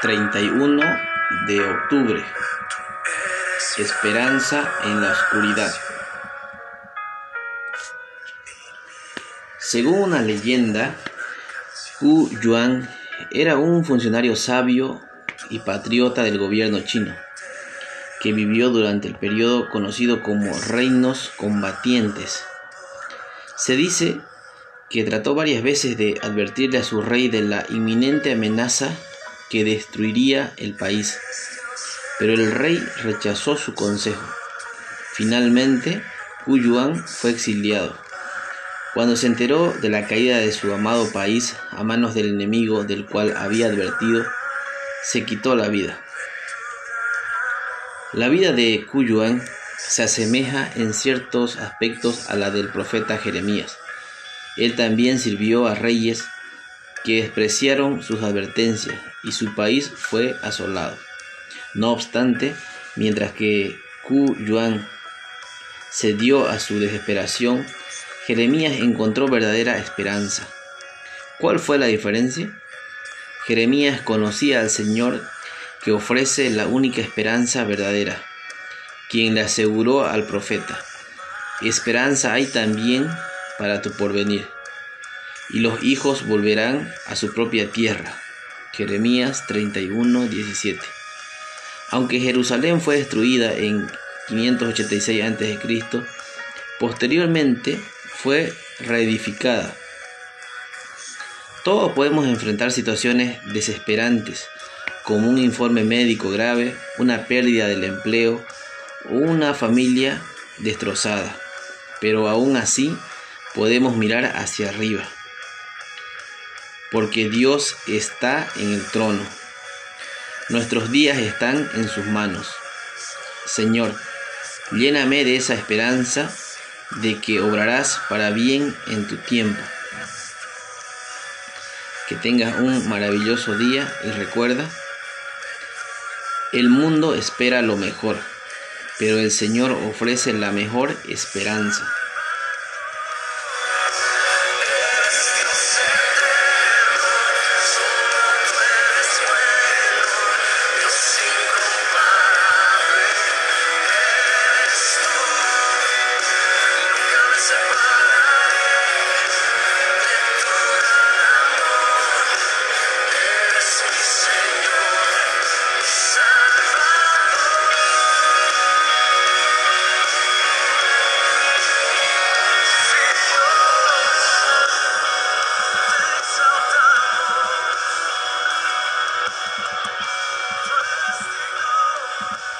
31 de octubre. Esperanza en la oscuridad. Según una leyenda, Hu Yuan era un funcionario sabio y patriota del gobierno chino, que vivió durante el periodo conocido como reinos combatientes. Se dice que trató varias veces de advertirle a su rey de la inminente amenaza que destruiría el país, pero el rey rechazó su consejo. Finalmente, Hu Yuan fue exiliado. Cuando se enteró de la caída de su amado país a manos del enemigo del cual había advertido, se quitó la vida. La vida de Hu Yuan se asemeja en ciertos aspectos a la del profeta Jeremías. Él también sirvió a reyes que despreciaron sus advertencias y su país fue asolado. No obstante, mientras que Hu Yuan cedió a su desesperación, Jeremías encontró verdadera esperanza. ¿Cuál fue la diferencia? Jeremías conocía al Señor que ofrece la única esperanza verdadera, quien le aseguró al profeta, esperanza hay también para tu porvenir, y los hijos volverán a su propia tierra. Jeremías 31, 17. Aunque Jerusalén fue destruida en 586 a.C., posteriormente fue reedificada. Todos podemos enfrentar situaciones desesperantes, como un informe médico grave, una pérdida del empleo una familia destrozada. Pero aún así podemos mirar hacia arriba, porque Dios está en el trono. Nuestros días están en sus manos. Señor, lléname de esa esperanza de que obrarás para bien en tu tiempo. Que tengas un maravilloso día y recuerda, el mundo espera lo mejor, pero el Señor ofrece la mejor esperanza.